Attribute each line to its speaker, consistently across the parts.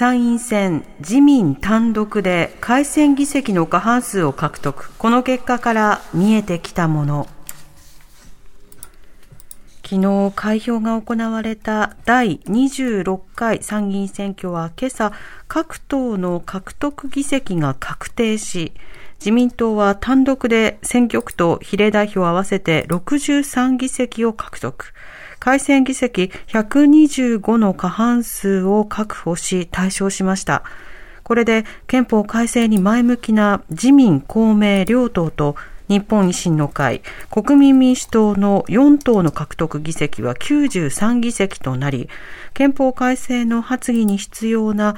Speaker 1: 参院選、自民単独で改選議席の過半数を獲得。この結果から見えてきたもの。昨日開票が行われた第26回参議院選挙は今朝各党の獲得議席が確定し自民党は単独で選挙区と比例代表合わせて63議席を獲得。改選議席125の過半数を確保し対象しました。これで憲法改正に前向きな自民、公明両党と日本維新の会、国民民主党の4党の獲得議席は93議席となり、憲法改正の発議に必要な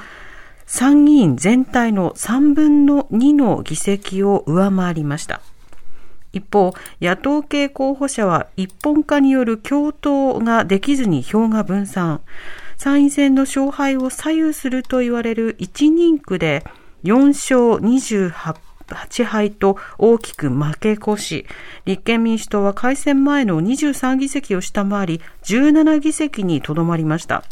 Speaker 1: 参議院全体の3分の2の議席を上回りました。一方、野党系候補者は一本化による共闘ができずに票が分散。参院選の勝敗を左右すると言われる1人区で4勝28敗と大きく負け越し、立憲民主党は改選前の23議席を下回り、17議席にとどまりました。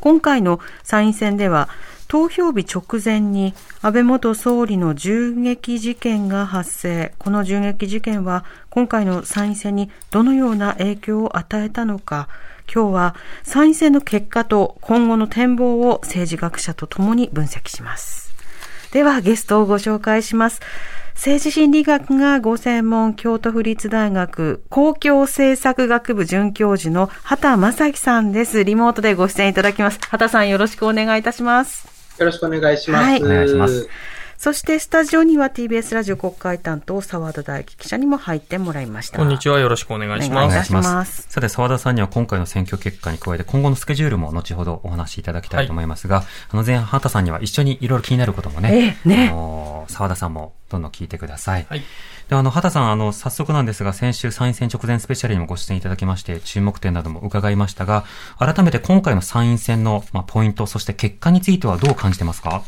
Speaker 1: 今回の参院選では、投票日直前に安倍元総理の銃撃事件が発生。この銃撃事件は今回の参院選にどのような影響を与えたのか、今日は参院選の結果と今後の展望を政治学者とともに分析します。ではゲストをご紹介します。政治心理学がご専門、京都府立大学公共政策学部准教授の畑正樹さんです。リモートでご出演いただきます。畑さんよろしくお願いいたします。
Speaker 2: よろしくお願いします。
Speaker 1: はい
Speaker 3: お願いします。
Speaker 1: そしてスタジオには TBS ラジオ国会担当澤田大樹記者にも入ってもらいました。
Speaker 4: こんにちは。よろしくお願いし
Speaker 1: お願い
Speaker 4: ます。
Speaker 1: いたします
Speaker 3: さて、澤田さんには今回の選挙結果に加えて今後のスケジュールも後ほどお話しいただきたいと思いますが、あの前半、畑さんには一緒にいろいろ気になることもね、
Speaker 1: ええね
Speaker 3: あの澤田さんもどんどん聞いてください。
Speaker 4: はい。
Speaker 3: で、あの、畑さん、あの、早速なんですが、先週参院選直前スペシャルにもご出演いただきまして、注目点なども伺いましたが、改めて今回の参院選の、まあ、ポイント、そして結果についてはどう感じてますか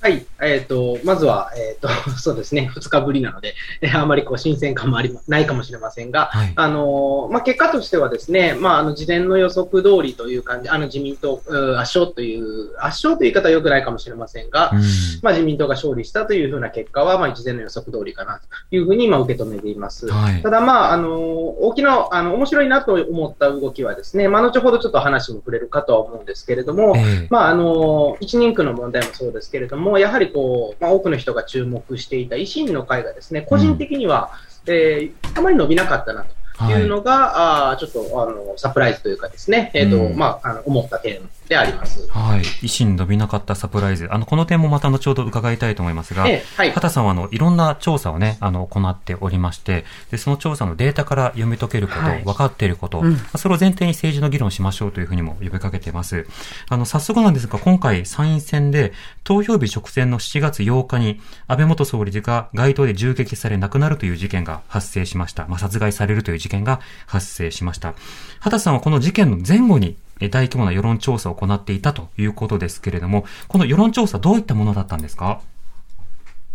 Speaker 2: はい。えっ、と、まずは、えっ、と、そうですね、2日ぶりなので、えーあまりこう、新鮮感もありま、ないかもしれませんが、
Speaker 3: はい
Speaker 2: あのーまあ、結果としてはですね、まあ、あの、事前の予測通りという感じ、あの、自民党、圧勝という、圧勝という言い方は良くないかもしれませんが、
Speaker 3: うん。
Speaker 2: まあ、自民党が勝利したというふうな結果は、まあ、事前の予測通りかなというふうに、まあ、受け止めています。
Speaker 3: はい
Speaker 2: た。だ、まあ、あの、大きな、あの、面白いなと思った動きはですね、まあ、後ほどちょっと話も触れるかとは思うんですけれども、
Speaker 3: ええ
Speaker 2: まあ、あの、一人区の問題もそうですけれども、やはりこう、まあ、多くの人が注目していた維新の会がですね、個人的には、えーあまり伸びなかったなというのが、あーちょっと、あの、サプライズというかですね、えっ、と、
Speaker 3: うん。
Speaker 2: まあ、あの、思った点であります。
Speaker 3: はい。維新伸びなかったサプライズ。あの、この点もまた後ほど伺いたいと思いますが、
Speaker 2: ええはい。
Speaker 3: 畑さんはあの、いろんな調査をね、あの、行っておりまして、で、その調査のデータから読み解けること、
Speaker 1: はい
Speaker 3: 分かっていること、
Speaker 1: うん
Speaker 3: まあそれを前提に政治の議論をしましょうというふうにも呼びかけています。あの、早速なんですが、今回参院選で、投票日直前の7月8日に、安倍元総理が街頭で銃撃され亡くなるという事件が発生しました。まあ、殺害されるという事件が発生しました。畑さんはこの事件の前後に、え大規模な世論調査を行っていたということですけれども、この世論調査どういったものだったんですか？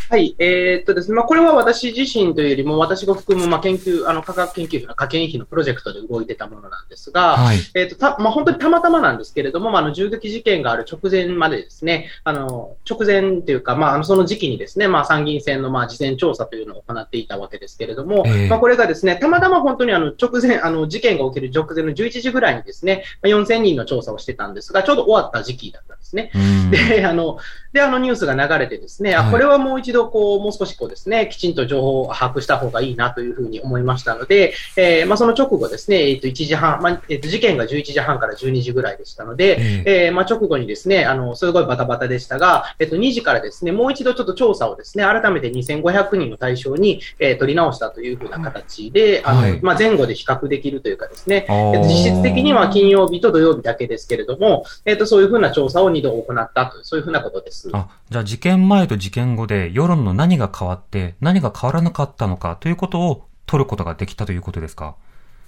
Speaker 2: はい、えーっとですね、まあ、これは私自身というよりも、私が含む、まあ、研究、あの、科学研究費の科研費のプロジェクトで動いてたものなんですが、
Speaker 3: はい。
Speaker 2: えっ、と、た、まあ、本当にたまたまなんですけれども、まあ、あの、銃撃事件がある直前までですね、あの、直前というか、まあ、あの、その時期にですね、まあ、参議院選の、まあ、事前調査というのを行っていたわけですけれども、
Speaker 3: ええ
Speaker 2: まあ、これがですね、たまたま本当にあの、直前、あの、事件が起きる直前の11時ぐらいにですね、まあ4000人の調査をしてたんですが、ちょうど終わった時期だったんですね。
Speaker 3: うん
Speaker 2: で、あの、で、あのニュースが流れてですね、あ、
Speaker 3: はい。
Speaker 2: これはもう一度こう、もう少しこうですね、きちんと情報を把握した方がいいなというふうに思いましたので、えー、まあその直後ですね、えっ、と、1時半、まあ、えっ、と、事件が11時半から12時ぐらいでしたので、
Speaker 3: え
Speaker 2: え。ーまあ直後にですね、あの、すごいバタバタでしたが、えっ、と、2時からですね、もう一度ちょっと調査をですね、改めて2500人を対象に、えー取り直したというふうな形で、あの、
Speaker 3: はい
Speaker 2: まあ前後で比較できるというかですね、えっと実質的には金曜日と土曜日だけですけれども、えっ、と、そういうふうな調査を2度行ったと、そういうふうなことです。
Speaker 3: あ、じゃあ事件前と事件後で世論の何が変わって、何が変わらなかったのかということを取ることができたということですか？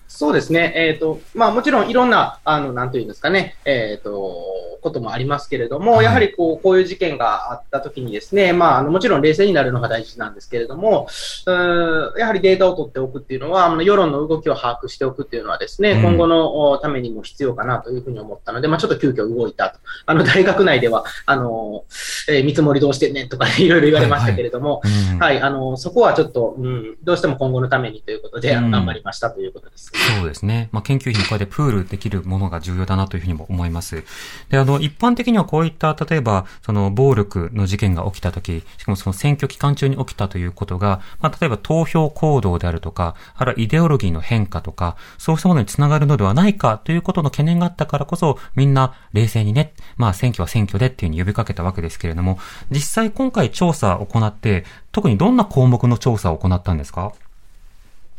Speaker 2: そうですね。えっ、と、まあもちろんいろんな、あの、なんというんですかね、えっ、と、こともありますけれども、
Speaker 3: はい
Speaker 2: やはりこう、こういう事件があった時にですね、まあ、あの、もちろん冷静になるのが大事なんですけれども、うーんやはりデータを取っておくっていうのは、あの世論の動きを把握しておくっていうのはですね、
Speaker 3: うん
Speaker 2: 今後のおためにも必要かなというふうに思ったので、まあちょっと急遽動いたと。あの、大学内では、あの、えー見積もりどうしてんねんとか いろいろ言われましたけれども、
Speaker 3: うん
Speaker 2: はい、あの、そこはちょっと、うん、どうしても今後のためにということで、頑張りましたということです。
Speaker 3: そうですね。まあ、研究費に加えてプールできるものが重要だなというふうにも思います。で、あの、一般的にはこういった、例えば、その、暴力の事件が起きたとき、しかもその選挙期間中に起きたということが、まあ、例えば投票行動であるとか、あるいはイデオロギーの変化とか、そうしたものにつながるのではないかということの懸念があったからこそ、みんな冷静にね、まあ、選挙は選挙でっていうふうに呼びかけたわけですけれども、実際今回調査を行って、特にどんな項目の調査を行ったんですか？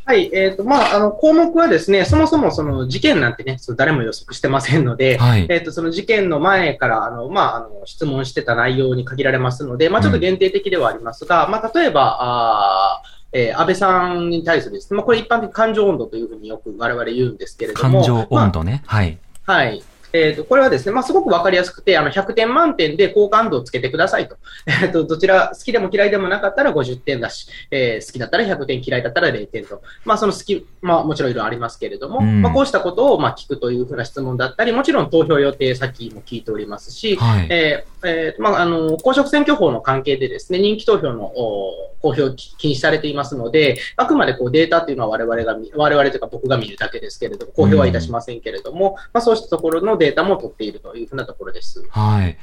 Speaker 2: はい、えっ、と、まあ、あの、項目はですね、そもそもその事件なんてね、そう誰も予測してませんので、
Speaker 3: はい
Speaker 2: えっ、と、その事件の前から、あの、まあ、あの、質問してた内容に限られますので、まあ、ちょっと限定的ではありますが、まあ、例えば、あーえー安倍さんに対するですね、まあ、これ一般的に感情温度というふうによく我々言うんですけれども、
Speaker 3: 感情
Speaker 2: まあ
Speaker 3: 温度ね。はい。
Speaker 2: はい。えっ、と、これはですね、まあ、すごくわかりやすくて、あの、100点満点で好感度をつけてくださいと。えっ、と、どちら、好きでも嫌いでもなかったら50点だし、えー好きだったら100点、嫌いだったら0点と。まあ、その好き、まあ、もちろんいろいろありますけれども、
Speaker 3: うん
Speaker 2: まあ、こうしたことを、まあ、聞くというふうな質問だったり、もちろん投票予定先も聞いておりますし、
Speaker 3: はい。
Speaker 2: えーえーまあ、あの、公職選挙法の関係でですね、人気投票のお公表禁止されていますので、あくまでこうデータっていうのは我々が見、我々というか僕が見るだけですけれども、公表はいたしませんけれども、まあ、そうしたところのデータも取っているというふうなところです。
Speaker 3: はい。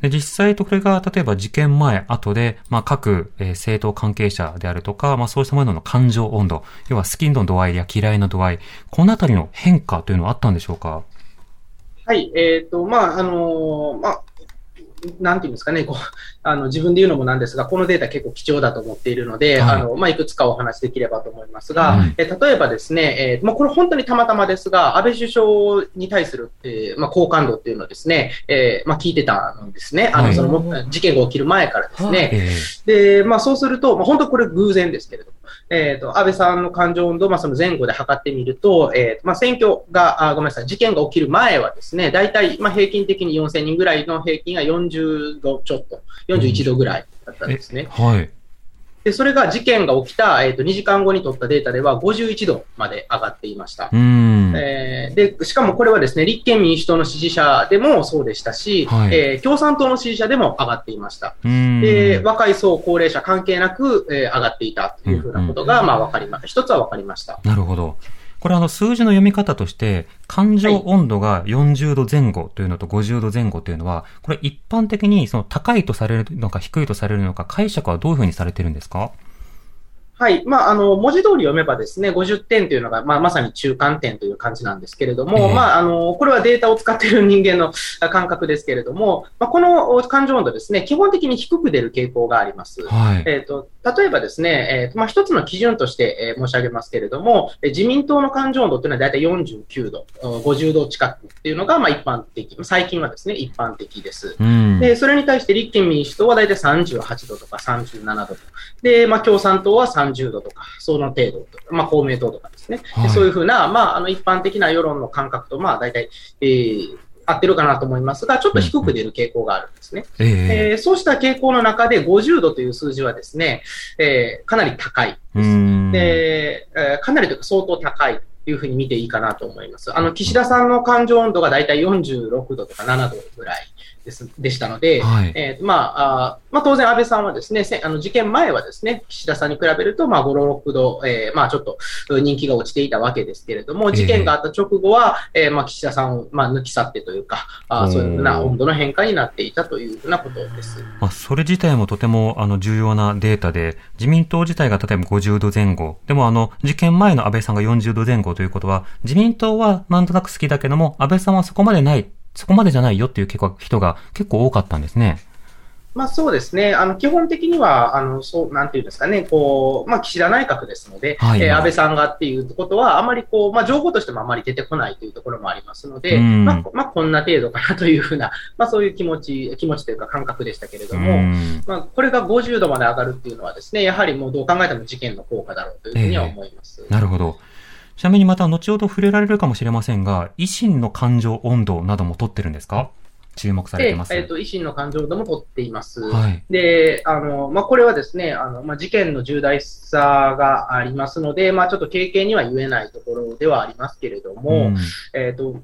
Speaker 3: で実際とこれが、例えば事件前、後で、まあ、各、えー政党関係者であるとか、まあ、そうしたものの感情温度、要は好きの度合いや嫌いの度合い、このあたりの変化というのはあったんでしょうか？
Speaker 2: はい、えっ、と、まあ、あのーまあ、なんていうんですかね、こう、あの、自分で言うのもなんですが、このデータ結構貴重だと思っているので、
Speaker 3: はい。
Speaker 2: あの、まあ、いくつかお話しできればと思いますが、
Speaker 3: はい。
Speaker 2: え例えばですね、えーまあ、これ本当にたまたまですが、安倍首相に対する、えーまあ、好感度っていうのをですね、えーまあ、聞いてたんですね。あの、
Speaker 3: はい。
Speaker 2: そのも、事件が起きる前からですね。
Speaker 3: え
Speaker 2: で、まあそうすると、まあ本当これ偶然ですけれども、えっ、と、安倍さんの感情温度を、まあその前後で測ってみると、えーまあ選挙が、あごめんなさい、事件が起きる前はですね、大体、まあ平均的に4000人ぐらいの平均が40度ちょっと、41度ぐらいだったんですね。
Speaker 3: はい。
Speaker 2: で、それが事件が起きた、えっ、と、2時間後に取ったデータでは51度まで上がっていました。えーで、しかもこれはですね、立憲民主党の支持者でもそうでしたし、
Speaker 3: はい
Speaker 2: えー共産党の支持者でも上がっていました。で、若い層、高齢者関係なく、えー上がっていたというふうなことが、
Speaker 3: うん
Speaker 2: まあ、わかりました。一つはわかりました。
Speaker 3: なるほど。これあの数字の読み方として、感情温度が40度前後というのと50度前後というのは、これ一般的にその高いとされるのか低いとされるのか解釈はどういうふうにされてるんですか？
Speaker 2: はい。まあ、あの、文字通り読めばですね、50点というのが、まあ、まさに中間点という感じなんですけれども、
Speaker 3: ええ
Speaker 2: まあ、あの、これはデータを使っている人間のあ 感覚ですけれども、まあ、この感情温度ですね、基本的に低く出る傾向があります。
Speaker 3: はい。
Speaker 2: えっ、と、例えばですね、えーとまあ、一つの基準として、えー申し上げますけれども、えー自民党の感情温度というのは大体49度、うん50度近くっていうのが、まあ、一般的。最近はですね、一般的です。
Speaker 3: うん。
Speaker 2: で、それに対して立憲民主党は大体38度とか37度と。で、まあ、共産党は30度とか、その程度と。まあ、公明党とかですね。で
Speaker 3: はい
Speaker 2: そういうふうな、まあ、あの、一般的な世論の感覚と、まあ、大体、えー合ってるかなと思いますが、ちょっと低く出る傾向があるんですね。
Speaker 3: ええ
Speaker 2: えーそうした傾向の中で50度という数字はですね、えーかなり高い。で、えーかなりというか相当高いというふうに見ていいかなと思います。あの、岸田さんの感情温度がだいたい46度とか7度ぐらいですでしたので、
Speaker 3: はい。
Speaker 2: えーまああーまあ、当然安倍さんはですね、せあの事件前はですね、岸田さんに比べると、まあ、5、6度、えーまあ、ちょっとうん人気が落ちていたわけですけれども、事件があった直後は、えーまあ、岸田さんを、まあ、抜き去ってというか、あーそういうふうな温度の変化になっていたというふうなことです。
Speaker 3: まあ、それ自体もとてもあの重要なデータで、自民党自体が例えば50度前後、でもあの事件前の安倍さんが40度前後ということは、自民党はなんとなく好きだけども、安倍さんはそこまでない、そこまでじゃないよっていう結構人が結構多かったんですね。
Speaker 2: まあそうですね。あの、基本的には、あの、そう、なんていうんですかね、こう、まあ岸田内閣ですので、
Speaker 3: はい
Speaker 2: えー安倍さんがっていうことは、あまりこう、まあ情報としてもあまり出てこないというところもありますので、
Speaker 3: うん
Speaker 2: まあ、まあこんな程度かなというふうな、まあそういう気持ち、気持ちというか感覚でしたけれども、
Speaker 3: うん
Speaker 2: まあこれが50度まで上がるっていうのはですね、やはりもうどう考えても事件の効果だろうというふうには思います。
Speaker 3: なるほど。ちなみにまた後ほど触れられるかもしれませんが、維新の感情温度なども取ってるんですか？注目され
Speaker 2: で
Speaker 3: てます。
Speaker 2: えっ、と、維新の感情度も取っています。
Speaker 3: はい。
Speaker 2: で、あの、まあ、これはですね、あの、まあ、事件の重大さがありますので、まあ、ちょっと経験には言えないところではありますけれども、
Speaker 3: ん
Speaker 2: えっ、と、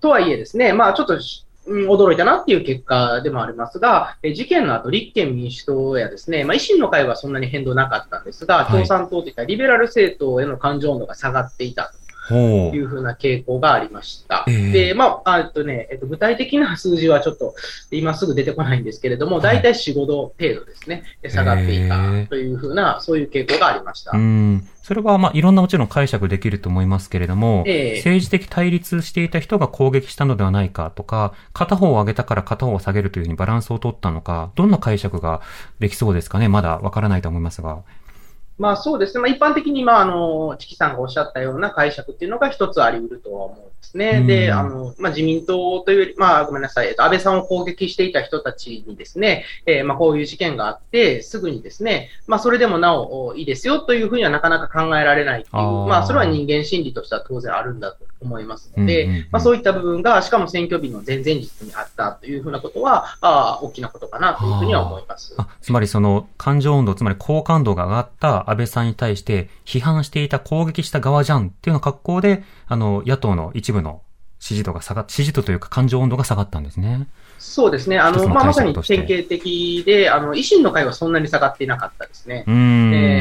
Speaker 2: とはいえですね、まあ、ちょっとし、うん驚いたなっていう結果でもありますが、え事件の後、立憲民主党やですね、まあ、維新の会はそんなに変動なかったんですが、
Speaker 3: はい。
Speaker 2: 共産党といったリベラル政党への感情温度が下がっていたいうふうな傾向がありました。
Speaker 3: ええ
Speaker 2: で、まあ、あえっとね、えっと、具体的な数字はちょっと今すぐ出てこないんですけれども、
Speaker 3: はい
Speaker 2: 大体4、5度程度ですね、下がっていた
Speaker 3: ええ
Speaker 2: というふうな、そういう傾向がありました。
Speaker 3: う。うん。それはまあいろんなもちろん解釈できると思いますけれども、
Speaker 2: ええ
Speaker 3: 政治的対立していた人が攻撃したのではないかとか、片方を上げたから片方を下げるというふうにバランスを取ったのか、どんな解釈ができそうですかね？まだわからないと思いますが。
Speaker 2: まあそうですね。まあ一般的に、まああの、チキさんがおっしゃったような解釈っていうのが一つあり得るとは思うんですね。
Speaker 3: うん
Speaker 2: で、あの、まあ自民党というより、まあごめんなさい、えっと、安倍さんを攻撃していた人たちにですね、えーまあこういう事件があって、すぐにですね、まあそれでもなおおいいですよというふうにはなかなか考えられないっていう、
Speaker 3: あー
Speaker 2: まあそれは人間心理としては当然あるんだと思いますので、
Speaker 3: うんうんうん
Speaker 2: まあそういった部分が、しかも選挙日の前々日にあったというふうなことは、あー大きなことかなというふうには思います。
Speaker 3: あつまりその感情温度、つまり好感度が上がった安倍さんに対して批判していた攻撃した側じゃんっていうような格好で、あの、野党の一部の支持度が下がっ、支持度というか感情温度が下がったんですね。
Speaker 2: そうですね。あの、まあ、まさに典型的で、あの、維新の会はそんなに下がっていなかったですね
Speaker 3: う。ーん。
Speaker 2: えー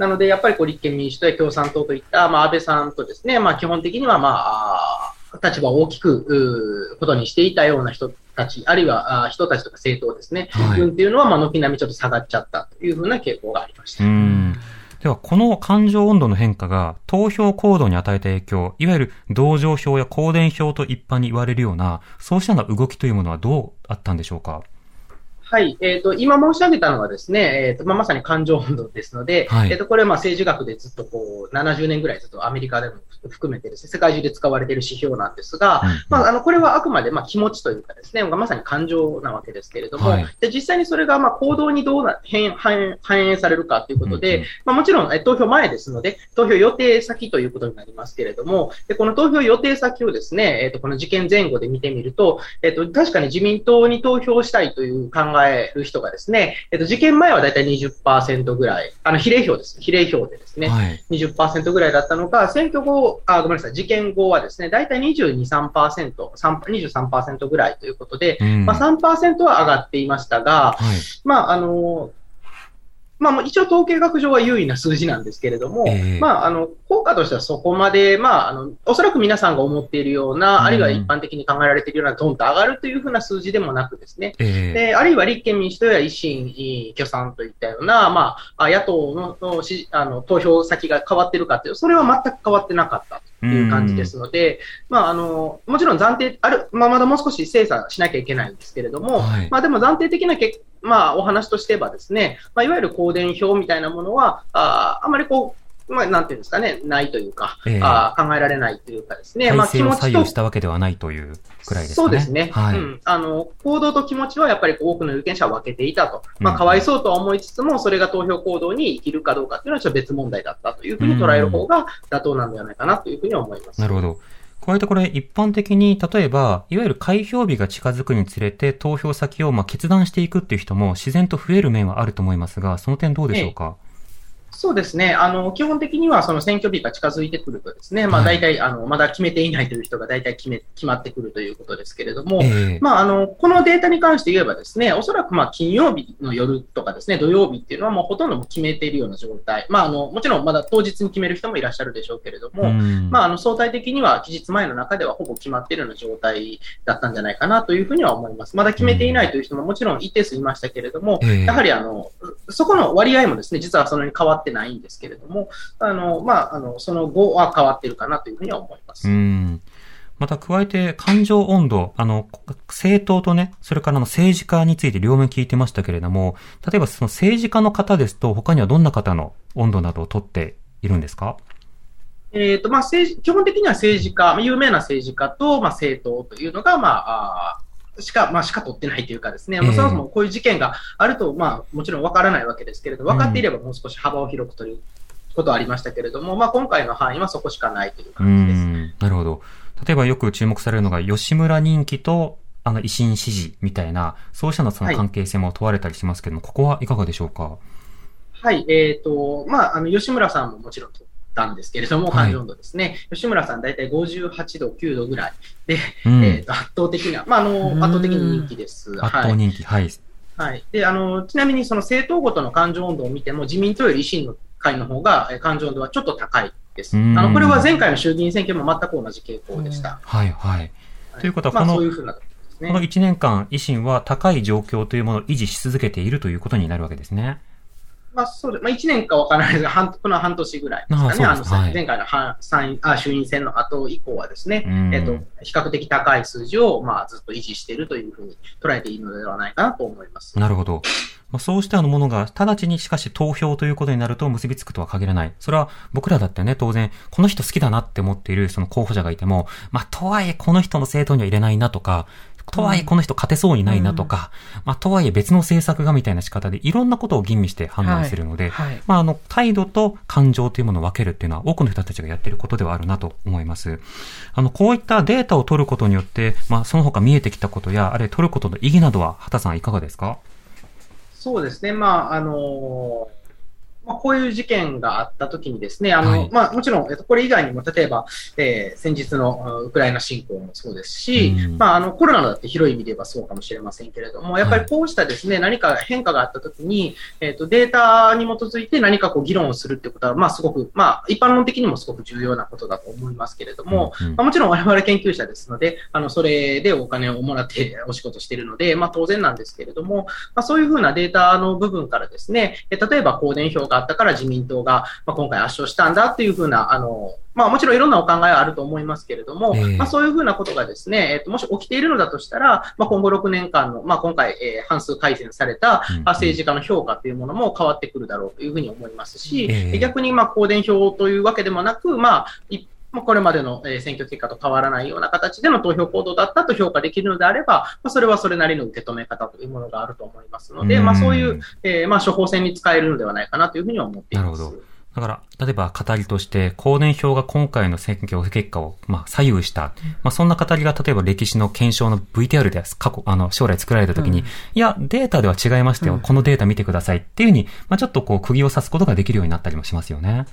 Speaker 2: なので、やっぱりこう立憲民主党や共産党といった、まあ、安倍さんとですね、まあ、基本的には、まあ、立場を大きく、ことにしていたような人たち、あるいは人たちとか政党ですね、
Speaker 3: はい。
Speaker 2: うんっていうのは、まあ、軒並みちょっと下がっちゃったというふうな傾向がありました。
Speaker 3: では、この感情温度の変化が投票行動に与えた影響、いわゆる同情票や公伝票と一般に言われるような、そうしたような動きというものはどうあったんでしょうか？
Speaker 2: はい。えっ、と、今申し上げたのはですね、えっ、と、まあ、まさに感情温度ですので、
Speaker 3: はい。
Speaker 2: えっ、と、これはまあ政治学でずっとこう、70年ぐらいずっとアメリカでも含めてですね、世界中で使われている指標なんですが、
Speaker 3: うん
Speaker 2: まあ、あの、これはあくまでまあ気持ちというかですね、まさに感情なわけですけれども、
Speaker 3: はい。
Speaker 2: で実際にそれがまあ行動にどうな変反反映されるかということで、
Speaker 3: うんうん。
Speaker 2: まあ、もちろんえ投票前ですので、投票予定先ということになりますけれども、でこの投票予定先をですね、えっとこの事件前後で見てみると、えっと確かに自民党に投票したいという考える人がですね、えっと事件前はだいたい20%ぐらい、あの比例票です。比例票でですね、
Speaker 3: はい。
Speaker 2: 20%ぐらいだったのが、選挙後、あ、ごめんなさい、事件後はですね、だいたい22、3%、3 23%ぐらいということで、
Speaker 3: うん
Speaker 2: まあ、3%は上がっていましたが、
Speaker 3: はい。
Speaker 2: まあ、あの、まあ、もう一応統計学上は優位な数字なんですけれども、
Speaker 3: ええ。
Speaker 2: まあ、あの、効果としてはそこまで、まあ、あの、おそらく皆さんが思っているような、
Speaker 3: うん。
Speaker 2: あるいは一般的に考えられているような、ドンと上がるというふうな数字でもなくですね、
Speaker 3: ええ。
Speaker 2: で、あるいは立憲民主党や維新、共産といったような、まあ、あ野党ののしあの投票先が変わってるかという、それは全く変わってなかったという感じですので、まあ、あの、もちろん暫定、ある、まあ、まだもう少し精査しなきゃいけないんですけれども、
Speaker 3: はい。
Speaker 2: まあ、でも暫定的なけ、まあ、お話としてはですね、まあ、いわゆる公伝票みたいなものは、ああまりこう、まあ、なんていうんですかね、ないというか、
Speaker 3: ええ
Speaker 2: あ考えられないというかですね、まあ、気持ちと
Speaker 3: 右したわけではないというくらいですかね。
Speaker 2: そうですね。
Speaker 3: はい。
Speaker 2: うん。あの、行動と気持ちはやっぱり多くの有権者は分けていたと。まあ、
Speaker 3: うん
Speaker 2: かわいそうとは思いつつも、それが投票行動に生きるかどうかっていうのはちょっと別問題だったというふうに捉える方が妥当なんではないかなというふうに思います。
Speaker 3: なるほど。こういうとこれ一般的に、例えば、いわゆる開票日が近づくにつれて投票先をまあ決断していくっていう人も自然と増える面はあると思いますが、その点どうでしょうか、
Speaker 2: そうですね。あの、基本的にはその選挙日が近づいてくるとですね、まあ
Speaker 3: はい
Speaker 2: 大体、あの、まだ決めていないという人が大体決め、決まってくるということですけれども、
Speaker 3: ええ
Speaker 2: まあ、あの、このデータに関して言えばですね、おそらくまあ金曜日の夜とかですね、土曜日っていうのはもうほとんどもう決めているような状態。まあ、あの、もちろんまだ当日に決める人もいらっしゃるでしょうけれども、
Speaker 3: うん
Speaker 2: まあ、あの、相対的には期日前の中ではほぼ決まっているような状態だったんじゃないかなというふうには思います。まだ決めていないという人ももちろん一定数いましたけれども、
Speaker 3: ええ
Speaker 2: やはりあの、そこの割合もですね、実はそんなに変わってないんですけれども、あの、まあ、あの、その後は変わっているかなというふうには思います。
Speaker 3: うん。また加えて感情温度、あの、政党とね、それからあの政治家について両面聞いてましたけれども、例えばその政治家の方ですと、他にはどんな方の温度などを取っているんですか？
Speaker 2: えっ、と、まあ、政治、基本的には政治家、まあ有名な政治家と、まあ、政党というのが、まあ、あーしか、まあ、しか取ってないというかですね、
Speaker 3: ええ
Speaker 2: もうそもそもこういう事件があると、まあ、もちろんわからないわけですけれど、分かっていればもう少し幅を広くということはありましたけれども、まあ、今回の範囲はそこしかないという
Speaker 3: う
Speaker 2: 感じです。
Speaker 3: ん。なるほど。例えばよく注目されるのが、吉村人気と、あの、維新支持みたいな、そうしたのその関係性も問われたりしますけども、ここはいかがでしょうか？
Speaker 2: はい、えっ、と、まあ、あの、吉村さんももちろん取ったんですけれども、
Speaker 3: はい
Speaker 2: 感情温度ですね。吉村さん大体58度、9度ぐらいで、
Speaker 3: うん。
Speaker 2: えっ、と、圧倒的な、まあ、あの、
Speaker 1: うん
Speaker 2: 圧倒的に人気です。
Speaker 3: 圧
Speaker 2: はい
Speaker 3: 倒。人気。はい。
Speaker 2: はい。で、あの、ちなみにその政党ごとの感情温度を見ても、自民党より維新の会の方が、えー感情温度はちょっと高いです。あ
Speaker 3: うん
Speaker 2: の、これは前回の衆議院選挙も全く同じ傾向でした。
Speaker 3: はい、はい。
Speaker 2: はい
Speaker 3: ということは
Speaker 2: まあ、
Speaker 3: この
Speaker 2: そういうふうなとこ
Speaker 3: の
Speaker 2: ね。
Speaker 3: 1年間、維新は高い状況というものを維持し続けているということになるわけですね。
Speaker 2: まあ、そうで、まあ、1年かわからないですが、半この半年ぐらいですかね。あの、
Speaker 3: はい
Speaker 2: 前回の半参院あ衆院選の後以降はですね、
Speaker 3: うん
Speaker 2: えっと、比較的高い数字を、まあ、ずっと維持しているというふうに捉えていいのではないかなと思います。
Speaker 3: なるほど。まあ、そうしたものが、直ちにしかし投票ということになると結びつくとは限らない。それは僕らだってね、当然、この人好きだなって思っているその候補者がいても、まあ、とはいえこの人の政党には入れないなとか、とはいえこの人勝てそうにないなとか、まあ、とはいえ別の政策がみたいな仕方でいろんなことを吟味して判断するので、
Speaker 1: はい。
Speaker 3: まあ、あの、態度と感情というものを分けるっていうのは多くの人たちがやっていることではあるなと思います。あの、こういったデータを取ることによって、まあ、その他見えてきたことや、あるいは取ることの意義などは、畑さんいかがですか？
Speaker 2: そうですね。まあ、あのまあ、こういう事件があったときにですね、あの、
Speaker 3: はい。
Speaker 2: まあ、もちろん、えっと、これ以外にも、例えば、えー先日のあウクライナ侵攻もそうですし、
Speaker 3: うん。
Speaker 2: まあ、あの、コロナだって広い意味で言えばそうかもしれませんけれども、やっぱりこうしたですね、何か変化があったときに、えっ、と、データに基づいて何かこう議論をするってことは、まあ、すごく、まあ、一般論的にもすごく重要なことだと思いますけれども、
Speaker 3: うんうん。
Speaker 2: まあ、もちろん我々研究者ですので、あの、それでお金をもらってお仕事しているので、まあ、当然なんですけれども、まあ、そういうふうなデータの部分からですね、え例えば公伝票があったから自民党が、まあ、今回圧勝したんだっていうふうな、あの、まあもちろんいろんなお考えはあると思いますけれども、
Speaker 3: ええ。
Speaker 2: まあそういうふうなことがですね、えっ、と、もし起きているのだとしたら、まあ今後6年間の、まあ今回、えー半数改善された政治家の評価というものも変わってくるだろうというふうに思いますし、
Speaker 3: ええ。
Speaker 2: 逆にまあ公伝票というわけでもなく、まあ、いまあ、これまでのえー選挙結果と変わらないような形での投票行動だったと評価できるのであれば、まあ、それはそれなりの受け止め方というものがあると思いますので、
Speaker 3: うん
Speaker 2: まあ、そういう、えーまあ、処方箋に使えるのではないかなというふうに思っています。
Speaker 3: なるほどだから、例えば語りとして、公伝票が今回の選挙結果を、まあ、左右した。まあ、そんな語りが、例えば歴史の検証の VTR で過去、あの、将来作られた時に、
Speaker 1: うん
Speaker 3: いや、データでは違いましたよ。
Speaker 1: うん
Speaker 3: このデータ見てくださいっていうふうに、まあ、ちょっとこう、釘を刺すことができるようになったりもしますよね。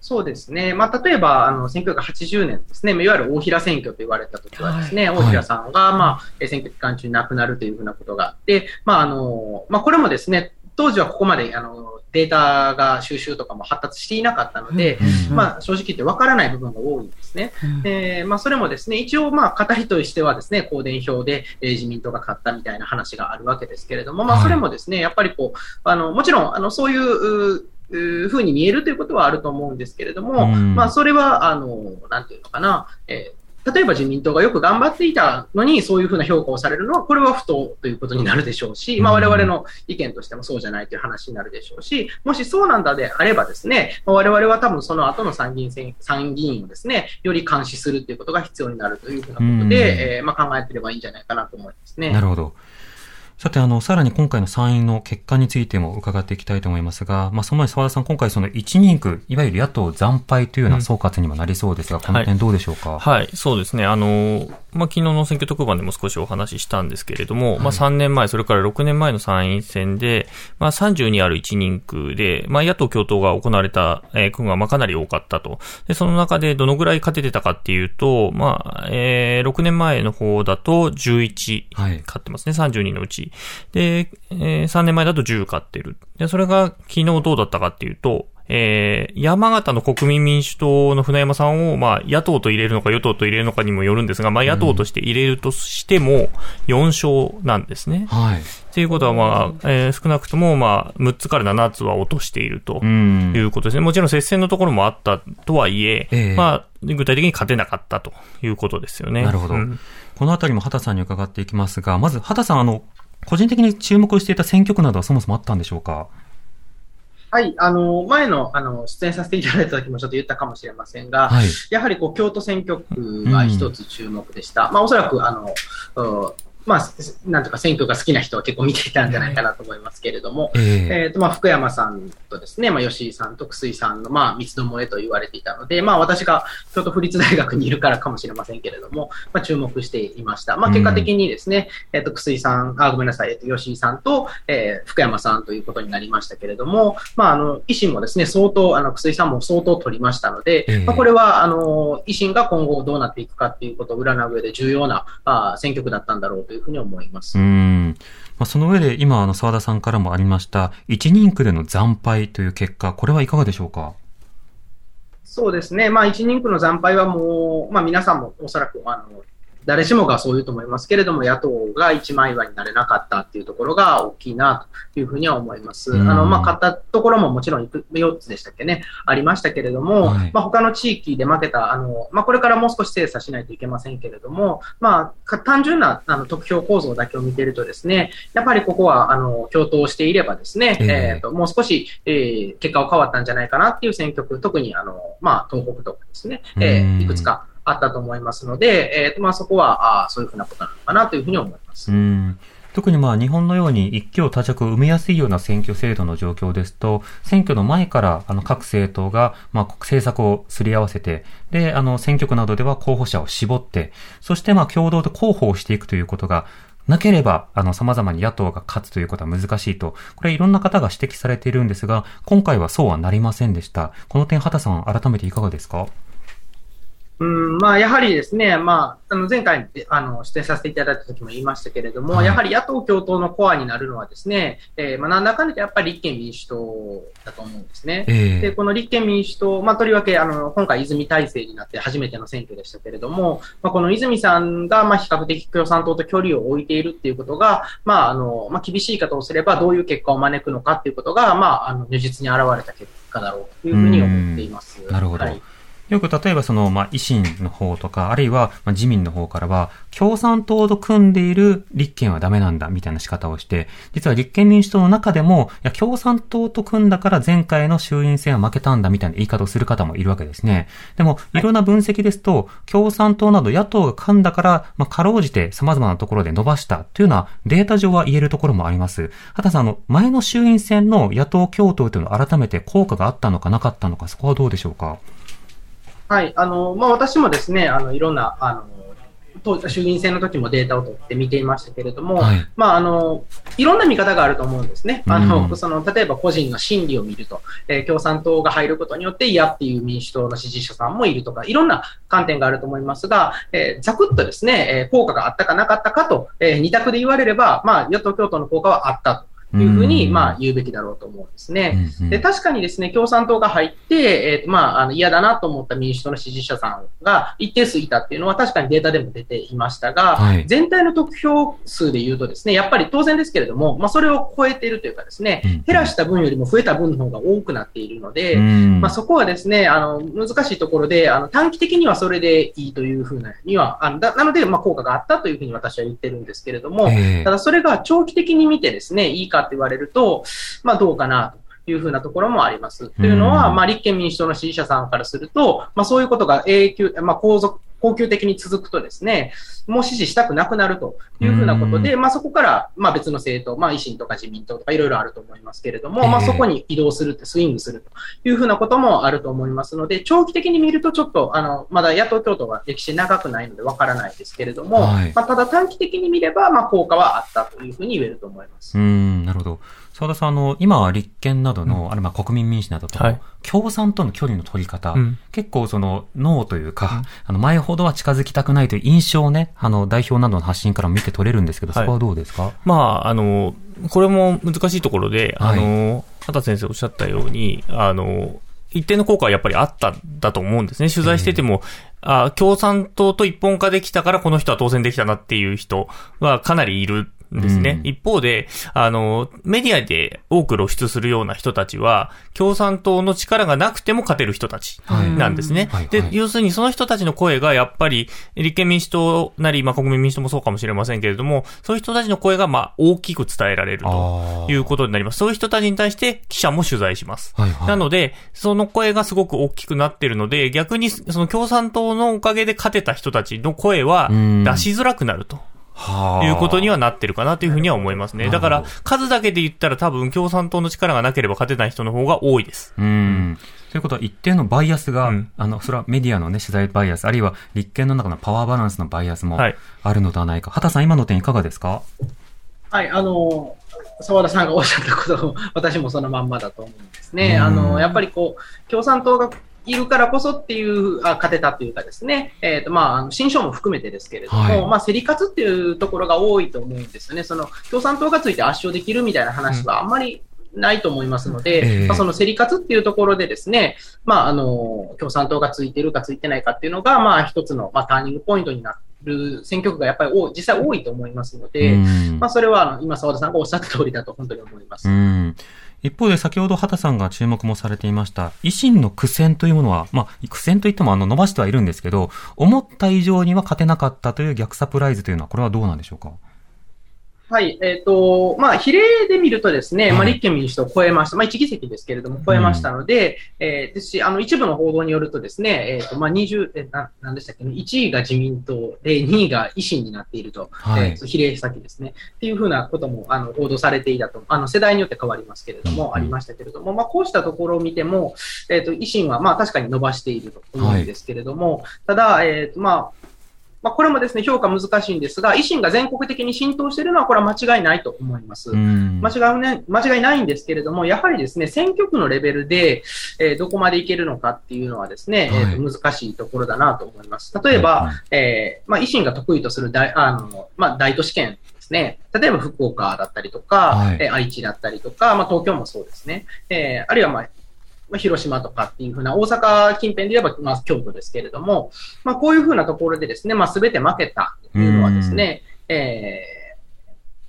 Speaker 2: そうですね。まあ、例えば、あの、1980年ですね、いわゆる大平選挙と言われた時はですね、
Speaker 3: い。
Speaker 2: 大平さんが、まあ、えー選挙期間中に亡くなるというふうなことがあって、まあ、あの、まあ、これもですね、当時はここまで、あの、データが収集とかも発達していなかったので、
Speaker 3: うん
Speaker 2: まあ、正直言って分からない部分が多いんですね。
Speaker 1: うん。
Speaker 2: えーまあ、それもですね、一応、まあ、語りとしてはですね、公伝票で、えー自民党が勝ったみたいな話があるわけですけれども、まあ、
Speaker 3: はい。
Speaker 2: それもですね、やっぱりこう、あの、もちろん、あの、そういう、ううふうに見えるということはあると思うんですけれども、
Speaker 3: うん
Speaker 2: まあ、それは、あの、なんていうのかな、えー例えば自民党がよく頑張っていたのに、そういうふうな評価をされるのは、これは不当ということになるでしょうし、まあ、
Speaker 3: うん
Speaker 2: 我々の意見としてもそうじゃないという話になるでしょうし、もしそうなんだであればですね、まあ我々は多分その後の参議院選、参議院をですね、より監視するということが必要になるというふうなことで、
Speaker 3: うん
Speaker 2: えーまあ、考えてればいいんじゃないかなと思いますね。
Speaker 3: なるほど。さて、あの、さらに今回の参院の結果についても伺っていきたいと思いますが、まあ、その前、澤田さん、今回その一人区、いわゆる野党惨敗というような総括にもなりそうですが、うん、この点どうでしょうか、
Speaker 4: はい、はい、そうですね。あの、まあ、昨日の選挙特番でも少しお話ししたんですけれども、はい、まあ、3年前、それから6年前の参院選で、まあ、32ある一人区で、まあ、野党共闘が行われた、えー、区がまあかなり多かったと。で、その中でどのぐらい勝ててたかっていうと、まあ、えー、6年前の方だと11、勝ってますね、30人のうち。で、えー、3年前だと10勝ってる。で、それが昨日どうだったかっていうと、えー、山形の国民民主党の船山さんを、まあ、野党と入れるのか与党と入れるのかにもよるんですが、まあ、野党として入れるとしても、4勝なんですね。はい。っていうことは、まあ、えー、少なくとも、まあ、6つから7つは落としているということですね。もちろん接戦のところもあったとはいえ、えー、まあ、具体的に勝てなかったということですよね。
Speaker 3: なるほど。うん、このあたりも畑さんに伺っていきますが、まず畑さん、あの、個人的に注目していた選挙区などはそもそもあったんでしょうか？
Speaker 2: はい、あの、前の、あの、出演させていただいた時もちょっと言ったかもしれませんが、はい、やはりこう、京都選挙区が一つ注目でした。うん、まあ、おそらく、あの、まあ、なんとか選挙が好きな人は結構見ていたんじゃないかなと思いますけれども、えー、えーとまあ、福山さんとですね、まあ、吉井さんと楠井さんの、まあ、三つどもえと言われていたので、まあ、私が京都府立大学にいるからかもしれませんけれども、まあ、注目していました。まあ、結果的にですね、うん、えっ、ー、と、楠井さん、あ、ごめんなさい、えっ、ー、と、吉井さんと、えー、福山さんということになりましたけれども、まあ、あの、維新もですね、相当、あの、楠井さんも相当取りましたので、えー、まあ、これは、あの、維新が今後どうなっていくかっていうことを占う上で重要な、あ選挙区だったんだろうというふうに思います。。うん。
Speaker 3: まあ、その上で今、あの、沢田さんからもありました、一人区での惨敗という結果、これはいかがでしょうか？
Speaker 2: そうですね。まあ、一人区の惨敗はもう、まあ、皆さんもおそらく、あの、誰しもがそう言うと思いますけれども、野党が一枚岩になれなかったっていうところが大きいなというふうには思います。あの、まあ、勝ったところももちろん4つでしたっけね、ありましたけれども、はい、まあ、他の地域で負けた、あの、まあ、これからもう少し精査しないといけませんけれども、まあ、単純なあの得票構造だけを見てるとですね、やっぱりここは、あの、共闘していればですね、えー、えーともう少し、えー、結果は変わったんじゃないかなっていう選挙区、特にあの、まあ、東北とかですね、えー、いくつかあったと思いますので、えーとまあ、そこはあそういうふうなことなのかなというふうに思います。
Speaker 3: うん特にまあ日本のように一挙多着を埋めやすいような選挙制度の状況ですと、選挙の前からあの各政党がまあ政策をすり合わせて、で、あの選挙区などでは候補者を絞って、そしてまあ共同で候補をしていくということがなければ、あの、様々に野党が勝つということは難しいと、これいろんな方が指摘されているんですが、今回はそうはなりませんでした。この点、畑さん、改めていかがですか？
Speaker 2: うん、まあ、やはりですね、まあ、あの前回あの出演させていただいた時も言いましたけれども、はい、やはり野党共闘のコアになるのはですね、えー、まあ、なんだかんだやっぱり立憲民主党だと思うんですね。えー、で、この立憲民主党、まあ、とりわけ、あの、今回泉体制になって初めての選挙でしたけれども、まあ、この泉さんが、まあ、比較的共産党と距離を置いているっていうことが、まあ、あの、まあ、厳しい方をすればどういう結果を招くのかっていうことが、まあ、あの、如実に現れた結果だろうというふうに思っています。
Speaker 3: なるほど。はいよく例えばその、まあ、維新の方とか、あるいは、まあ、自民の方からは、共産党と組んでいる立憲はダメなんだ、みたいな仕方をして、実は立憲民主党の中でも、いや、共産党と組んだから前回の衆院選は負けたんだ、みたいな言い方をする方もいるわけですね。でも、いろんな分析ですと、共産党など野党が組んだから、まあ、かろうじて様々なところで伸ばしたというのは、データ上は言えるところもあります。畑さん、あの、前の衆院選の野党共闘というのは改めて効果があったのかなかったのか、そこはどうでしょうか？
Speaker 2: はい、あの、まあ、私もですね、あの、いろんな、あの、当衆議院選の時もデータを取って見ていましたけれども、はい、まあ、あの、いろんな見方があると思うんですね。あの、うん、その、例えば個人の心理を見ると、えー、共産党が入ることによって嫌っていう民主党の支持者さんもいるとか、いろんな観点があると思いますが、えー、ざくっとですね、えー、効果があったかなかったかと、えー、二択で言われれば、まあ、与党共闘の効果はあったと。いうふうに、まあ、言うべきだろうと思うんですね。で、確かにですね、共産党が入って、えっ、ー、と、まあ、あの、嫌だなと思った民主党の支持者さんが一定数いたっていうのは確かにデータでも出ていましたが、はい、全体の得票数で言うとですね、やっぱり当然ですけれども、まあ、それを超えているというかですね、減らした分よりも増えた分の方が多くなっているので、まあ、そこはですね、あの、難しいところで、あの、短期的にはそれでいいというふうなには、あのなので、まあ、効果があったというふうに私は言ってるんですけれども、ただそれが長期的に見てですね、いいかって言われると、まあどうかなというふうなところもあります。というのは、まあ立憲民主党の支持者さんからすると、まあそういうことが永久、まあ後続、恒久的に続くとですね、もう支持したくなくなるというふうなことで、まあそこから、まあ別の政党、まあ維新とか自民党とかいろいろあると思いますけれども、
Speaker 3: ええ
Speaker 2: まあそこに移動するって、スイングするというふうなこともあると思いますので、長期的に見るとちょっと、あの、まだ野党共闘は歴史長くないのでわからないですけれども、
Speaker 3: はい
Speaker 2: まあただ短期的に見れば、まあ効果はあったというふうに言えると思います。
Speaker 3: うん、なるほど。澤田さん、あの、今は立憲などの、あるいは国民民主などと、
Speaker 4: はい。
Speaker 3: 共産との距離の取り方、
Speaker 4: うん。
Speaker 3: 結構その、ノーというか、あの、前ほどは近づきたくないという印象をね、あの、代表などの発信からも見て取れるんですけど、
Speaker 4: はい。
Speaker 3: そこはどうですか？
Speaker 4: まあ、あの、これも難しいところで、
Speaker 3: はい。
Speaker 4: あの、畑先生おっしゃったように、あの、一定の効果はやっぱりあったんだと思うんですね。取材してても、あ共産党と一本化できたからこの人は当選できたなっていう人はかなりいるんですね。
Speaker 3: うん
Speaker 4: 一方で、あの、メディアで多く露出するような人たちは、共産党の力がなくても勝てる人たち
Speaker 3: はい
Speaker 4: なんですね。
Speaker 3: はいはい
Speaker 4: で、要するにその人たちの声がやっぱり、立憲民主党なり、まあ国民民主党もそうかもしれませんけれども、そういう人たちの声がまあ大きく伝えられるということになります。そういう人たちに対して記者も取材します。
Speaker 3: はいはい。
Speaker 4: なので、その声がすごく大きくなってるので、逆にその共産党のおかげで勝てた人たちの声は
Speaker 3: うん
Speaker 4: 出しづらくなると。
Speaker 3: はあ
Speaker 4: いうことにはなってるかなというふうには思いますね。だから、数だけで言ったら多分共産党の力がなければ勝てない人の方が多いです。
Speaker 3: うん。ということは、一定のバイアスが、
Speaker 4: うん
Speaker 3: あの、それはメディアのね、取材バイアス、あるいは立憲の中のパワーバランスのバイアスも
Speaker 4: はい
Speaker 3: あるのではないか。畑さん、今の点いかがですか？
Speaker 2: はい、あの、澤田さんがおっしゃったことを、私もそのまんまだと思うんですね。
Speaker 3: うん
Speaker 2: あの、やっぱりこう、共産党がいるからこそっていう、あ勝てたっていうかですね、えっ、と、まあ、新章も含めてですけれども、
Speaker 3: はい
Speaker 2: まあ、競り勝つっていうところが多いと思うんですよね。その、共産党がついて圧勝できるみたいな話はあんまり、ないと思いますので、
Speaker 3: ええ
Speaker 2: まあ、その競り勝つっていうところでですね、まあ、あの、共産党がついてるかついてないかっていうのが、まあ、一つの、まあ、ターニングポイントになる選挙区がやっぱり多い実際多いと思いますので、
Speaker 3: うん
Speaker 2: まあ、それはあの今、澤田さんがおっしゃった通りだと本当に思います。
Speaker 3: うん。一方で先ほど畑さんが注目もされていました、維新の苦戦というものは、まあ、苦戦といってもあの伸ばしてはいるんですけど、思った以上には勝てなかったという逆サプライズというのは、これはどうなんでしょうか？
Speaker 2: はい、えっ、と、まあ、比例で見るとですね、まあ、
Speaker 3: はい
Speaker 2: 立憲民主党を超えました。まあ、一議席ですけれども、超えましたので、えーですし、あの、一部の報道によるとですね、えっ、と、まあ、20、え、な、なんでしたっけね、1位が自民党で、2位が維新になっていると、
Speaker 3: はい
Speaker 2: えー比例先ですね。っていうふうなことも、あの、報道されていたと、あの、世代によって変わりますけれども、
Speaker 3: うん
Speaker 2: ありましたけれども、まあ、こうしたところを見ても、えっ、と、維新は、まあ、確かに伸ばしていると思うんですけれども、ただ、えっ、と、まあ、まあ、これもですね、評価難しいんですが、維新が全国的に浸透しているのは、これは間違いないと思います。
Speaker 3: うん。
Speaker 2: 間違いね、間違いないんですけれども、やはりですね、選挙区のレベルで、えーどこまでいけるのかっていうのはですね、
Speaker 3: はい
Speaker 2: えーと難しいところだなと思います。例えば、
Speaker 3: はいはい
Speaker 2: えーまあ、維新が得意とする大あの、まあ、大都市圏ですね。例えば福岡だったりとか、
Speaker 3: はい
Speaker 2: えー愛知だったりとか、まあ、東京もそうですね。えーあるいは、まあ、まあ、広島とかっていうふうな、大阪近辺で言えば、まあ、京都ですけれども、まあ、こういうふうなところでですね、まあ、すべて負けたというのはですね、えー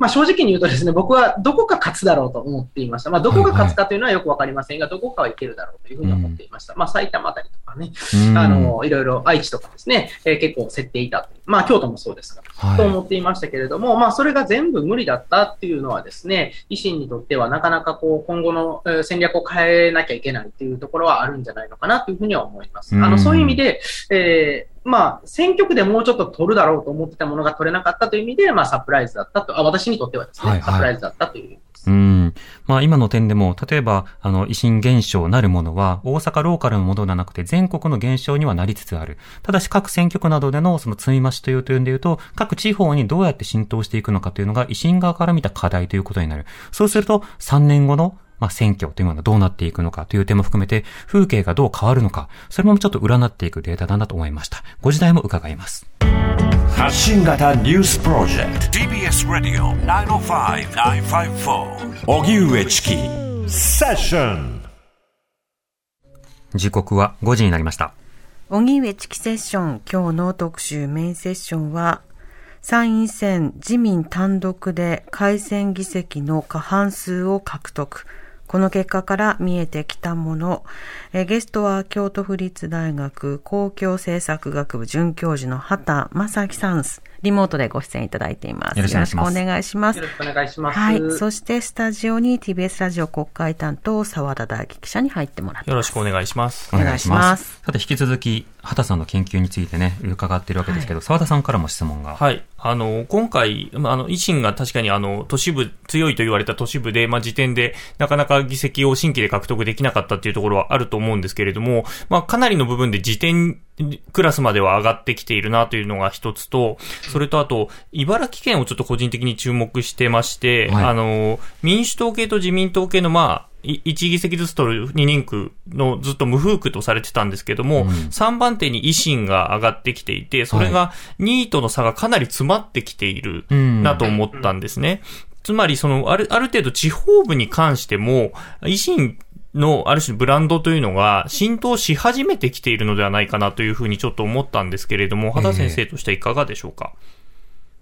Speaker 2: まあ、正直に言うとですね、僕はどこか勝つだろうと思っていました。まあ、どこが勝つかというのはよくわかりませんが、どこかはいけるだろうというふうに思っていました。まあ、埼玉あたりとかね、
Speaker 3: うん
Speaker 2: あの、いろいろ愛知とかですね、えー結構競っていたと。まあ、京都もそうですが、
Speaker 3: はい
Speaker 2: と思っていましたけれども、まあ、それが全部無理だったっていうのはですね、維新にとってはなかなかこう、今後のえー戦略を変えなきゃいけないっていうところはあるんじゃないのかなというふうには思います。あ
Speaker 3: うん
Speaker 2: の、そういう意味で、えーまあ、選挙区でもうちょっと取るだろうと思ってたものが取れなかったという意味で、まあ、サプライズだったと、あ私にとってはですね、
Speaker 3: はいはい
Speaker 2: サプライズだったという意味です。
Speaker 3: うん。まあ今の点でも、例えば、あの、維新現象なるものは、大阪ローカルのものではなくて、全国の現象にはなりつつある。ただし、各選挙区などでの、その積み増しという点で言うと、各地方にどうやって浸透していくのかというのが、維新側から見た課題ということになる。そうすると、3年後の、まあ、選挙というものがどうなっていくのかという点も含めて、風景がどう変わるのか、それもちょっと占っていくデータだなと思いました。ご時代も伺います。
Speaker 5: 発信型ニュースプロジェクト TBS ラディオ905-954おぎゅうえちきセッション
Speaker 3: 時刻は5時になりました。
Speaker 1: 荻上チキセッション、今日の特集メインセッションは、参院選自民単独で改選議席の過半数を獲得。この結果から見えてきたもの。えゲストは京都府立大学公共政策学部准教授の畑正樹さんです。リモートでご出演いただいています。
Speaker 3: よろしくお願いします
Speaker 1: よろしくお願いします。はい。そして、スタジオに TBS ラジオ国会担当、澤田大樹記者に入ってもらってます。
Speaker 4: よろしくお願いします。
Speaker 1: お願いします
Speaker 3: さて、引き続き、畑さんの研究についてね、伺っているわけですけど、澤、田さんからも質問が。
Speaker 4: はい。あの、今回、まああの、維新が確かにあの、都市部、強いと言われた都市部で、まあ、時点で、なかなか議席を新規で獲得できなかったっていうところはあると思うんですけれども、まあ、かなりの部分で時点クラスまでは上がってきているなというのが一つと、それとあと、茨城県をちょっと個人的に注目してまして、
Speaker 3: はい。
Speaker 4: あの、民主党系と自民党系の、まあ、い1議席ずつ取る2人区のずっと無風区とされてたんですけども、
Speaker 3: うん。
Speaker 4: 3番手に維新が上がってきていて、それが2位との差がかなり詰まってきている
Speaker 3: うん。
Speaker 4: なと思ったんですね。つまり、その、ある、ある程度地方部に関しても、維新のある種ブランドというのが浸透し始めてきているのではないかなというふうにちょっと思ったんですけれども、畑先生としてはいかがでしょうか、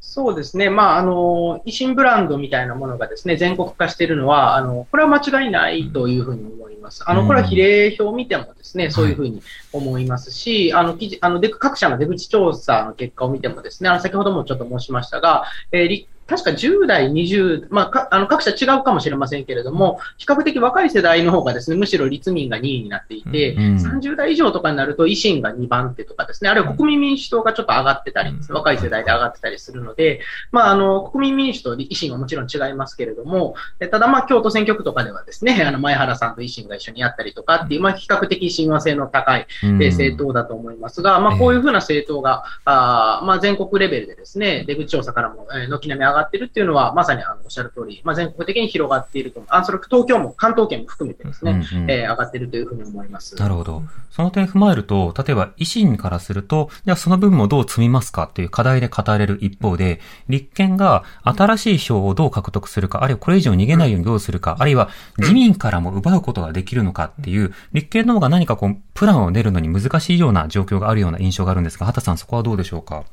Speaker 2: そうですね。まあ、あの、維新ブランドみたいなものがですね、全国化しているのは、あの、これは間違いないというふうに思います。あの、これは比例表を見てもですね、そういうふうに思いますし、あの、記事、あの、で各社の出口調査の結果を見てもですね、あの、先ほどもちょっと申しましたが、えーり確か10代、20、まあ、かあの各社違うかもしれませんけれども、比較的若い世代の方がですね、むしろ立民が2位になっていて、
Speaker 3: うん
Speaker 2: 30代以上とかになると維新が2番手とかですね、あるいは国民民主党がちょっと上がってたり若い世代で上がってたりするので、まあ、あの、国民民主党で維新はもちろん違いますけれども、えただまあ、京都選挙区とかではですね、あの、前原さんと維新が一緒にやったりとかっていう、まあ、比較的親和性の高い、
Speaker 3: うん。
Speaker 2: えー政党だと思いますが、まあ、こういうふうな政党が、あーまあ、全国レベルでですね、出口調査からも、えー軒並み上がってるっていうのは、まさにあのおっしゃる通り、まあ、全国的に広がっていると。あ、それ東京も、関東圏も含めてですね、
Speaker 3: うんうん
Speaker 2: えー上がっているというふうに思います。
Speaker 3: なるほど。その点踏まえると、例えば維新からすると、じゃあその部分をどう積みますかっていう課題で語れる一方で、立憲が新しい票をどう獲得するか、あるいはこれ以上逃げないようにどうするか、あるいは自民からも奪うことができるのかっていう、立憲の方が何かこう、プランを練るのに難しいような状況があるような印象があるんですが、畑さんそこはどうでしょうか？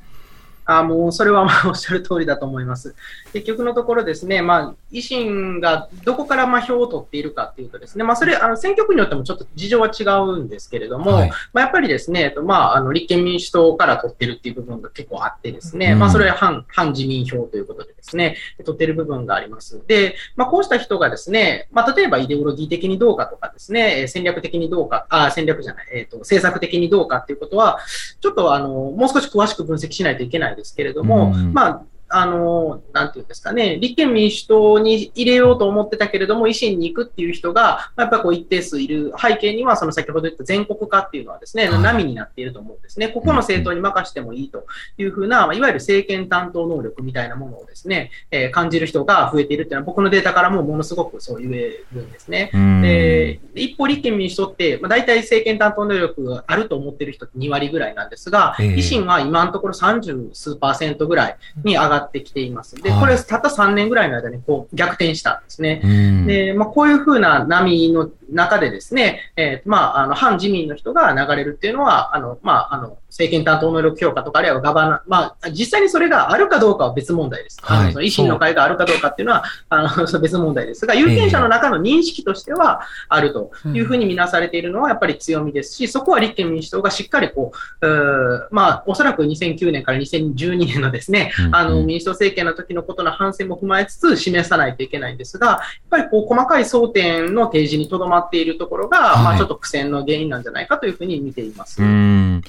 Speaker 2: あもうそれはまあおっしゃる通りだと思います。結局のところですね、まあ、維新がどこからまあ票を取っているかっていうとですね、まあ、それ、あの選挙区によってもちょっと事情は違うんですけれども、
Speaker 3: はい
Speaker 2: まあ、やっぱりですね、えっとまあ、あの立憲民主党から取ってるっていう部分が結構あってですね、
Speaker 3: うん
Speaker 2: まあ、それは反反自民票ということでですね、取ってる部分があります。で、まあ、こうした人がですね、まあ、例えばイデオロギー的にどうかとかですね、えー戦略的にどうか、あ、戦略じゃない、えっ、と、政策的にどうかっていうことは、ちょっとあの、もう少し詳しく分析しないといけないですけれども、
Speaker 3: うん
Speaker 2: まあ、あの、なんていうんですかね、立憲民主党に入れようと思ってたけれども、維新に行くっていう人が、まあやっぱりこう一定数いる。背景には、その先ほど言った全国化っていうのはですね、
Speaker 3: はい。
Speaker 2: 波になっていると思うんですね。ここの政党に任せてもいいというふうな、まあいわゆる政権担当能力みたいなものをですね、えー感じる人が増えているっていうのは、僕のデータからもものすごくそう言えるんですね。
Speaker 3: うん。
Speaker 2: で、一方、立憲民主党って、まあ、大体政権担当能力があると思ってる人って2割ぐらいなんですが、
Speaker 3: ええ。
Speaker 2: 維新は今のところ30数パーセントぐらいに上がってきています。で、
Speaker 3: はい
Speaker 2: これ、たった3年ぐらいの間にこう逆転したんですね。
Speaker 3: うん
Speaker 2: で、まあ、こういうふうな波の中でですね、えーまあ、あの、反自民の人が流れるっていうのは、あの、まあ、あの、政権担当能力評価とか、あるいはガバナ、まあ、実際にそれがあるかどうかは別問題です。あ
Speaker 3: はい。
Speaker 2: のその維新の会があるかどうかっていうのは、あの、別問題です。が、有権者の中の認識としてはあるというふうに見なされているのはやっぱり強みですし、そこは立憲民主党がしっかりこう、うーまあ、おそらく2009年から2012年のですね、
Speaker 3: うん。
Speaker 2: あの、民主党政権の時のことの反省も踏まえつつ示さないといけないんですが、やっぱりこう、細かい争点の提示にとどまっているところが、
Speaker 3: はい
Speaker 2: まあ、ちょっと苦戦の原因なんじゃないかというふうに見ています。
Speaker 3: うん。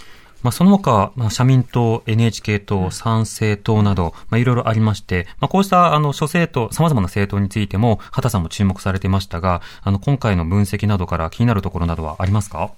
Speaker 3: まあ、その他、まあ、社民党、NHK 党、参政党など、まあ、いろいろありまして、まあ、こうした、あの、諸政党、様々な政党についても、畑さんも注目されてましたが、あの、今回の分析などから気になるところなどはありますか？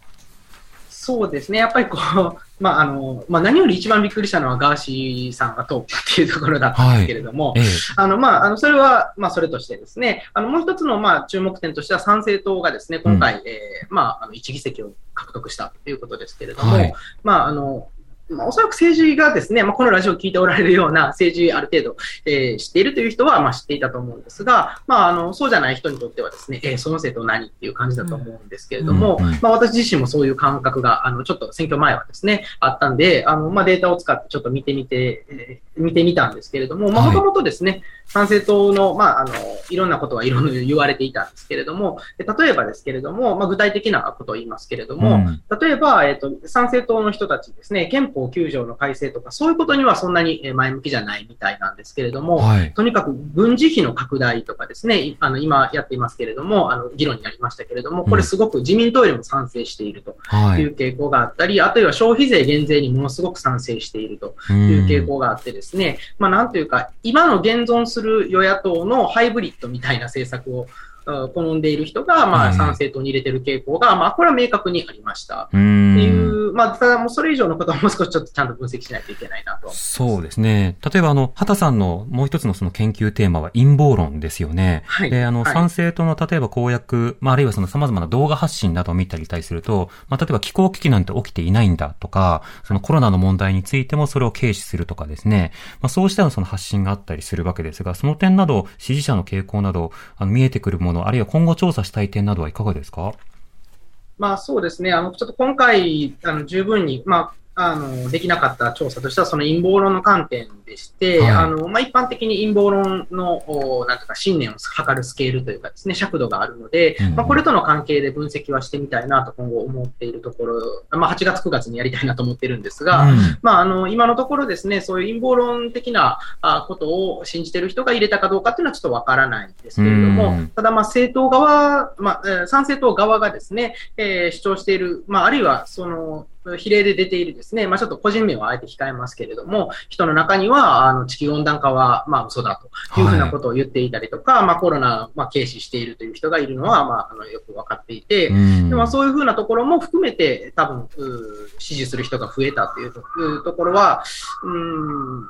Speaker 2: そうですね。やっぱりこう、まあ、あの、まあ、何より一番びっくりしたのはガーシーさんが通ったっていうところだったんですけれども、
Speaker 3: ええ。
Speaker 2: あの、まあ、あの、それは、まあ、それとしてですね、あの、もう一つの、まあ、注目点としては、参政党がですね、今回、えーまあ、あの、一議席を獲得したということですけれども、
Speaker 3: はい
Speaker 2: まあ、あの、まあ、おそらく政治がですね、まあ、このラジオを聞いておられるような政治ある程度、えー知っているという人は、まあ、知っていたと思うんですが、まあ、あの、そうじゃない人にとってはですね、えーその政党何っていう感じだと思うんですけれども、
Speaker 3: うんうん
Speaker 2: まあ、私自身もそういう感覚が、あの、ちょっと選挙前はですね、あったんで、あの、まあ、データを使ってちょっと見てみて、えー見てみたんですけれども、まもともとですね、参政党の、まあ、あの、いろんなことはいろいろ言われていたんですけれども、で例えばですけれども、まあ、具体的なことを言いますけれども、
Speaker 3: うん
Speaker 2: 例えば、えっ、と、参政党の人たちですね、憲法9条の改正とか、そういうことにはそんなにえー前向きじゃないみたいなんですけれども、
Speaker 3: はい。
Speaker 2: とにかく軍事費の拡大とかですね、いあの今やっていますけれども、あの議論になりましたけれども、これすごく自民党よりも賛成していると
Speaker 3: はいい。
Speaker 2: う傾向があったり、あとは消費税減税にものすごく賛成しているという傾向があってですね、まあなんというか、今の現存するする与野党のハイブリッドみたいな政策を好んでいる人が、ま
Speaker 3: ええ
Speaker 2: あ賛成党に入れてる傾向が、まあこれは明確にありました。
Speaker 3: うん。
Speaker 2: っていう、まあただもうそれ以上のことはもう少しちょっとちゃんと分析しないといけないなと。
Speaker 3: そうですね。例えば、あの、畑さんのもう一つのその研究テーマは陰謀論ですよね。
Speaker 2: はい
Speaker 3: で、あの、
Speaker 2: はい
Speaker 3: 参政党の例えば公約、まあ、あるいはその様々な動画発信などを見たりたりすると、まあ、例えば気候危機なんて起きていないんだとか、そのコロナの問題についてもそれを軽視するとかですね。まあ、そうしたその発信があったりするわけですが、その点など、支持者の傾向など、あの、見えてくるもの、あるいは今後調査したい点などはいかがですか？
Speaker 2: まあそうですね、あのちょっと今回、あの十分に、まあ、あのできなかった調査としては、その陰謀論の観点でして、
Speaker 3: はい。
Speaker 2: あのまあ、一般的に陰謀論のおなんとか信念を測るスケールというかですね、尺度があるので、
Speaker 3: うん
Speaker 2: まあ、これとの関係で分析はしてみたいなと今後思っているところ、まあ、8月、9月にやりたいなと思ってるんですが、
Speaker 3: うん。
Speaker 2: まあ、あの今のところですね、そういう陰謀論的なあことを信じている人が入れたかどうかっていうのはちょっとわからないんですけれども、
Speaker 3: うん。
Speaker 2: ただ、まあ、政党側、まあ、えー参政党側がですね、えー主張している、まあ、あるいは、その、比例で出ているですね、まあ、ちょっと個人名はあえて控えますけれども、人の中には、あの、地球温暖化は、まあ、嘘だというふうなことを言っていたりとか、まあ、コロナ、まあ、軽視しているという人がいるのは、まあ、あの、よくわかっていて、
Speaker 3: うん
Speaker 2: でまあ、そういうふうなところも含めて、多分、支持する人が増えたというところは、うーん、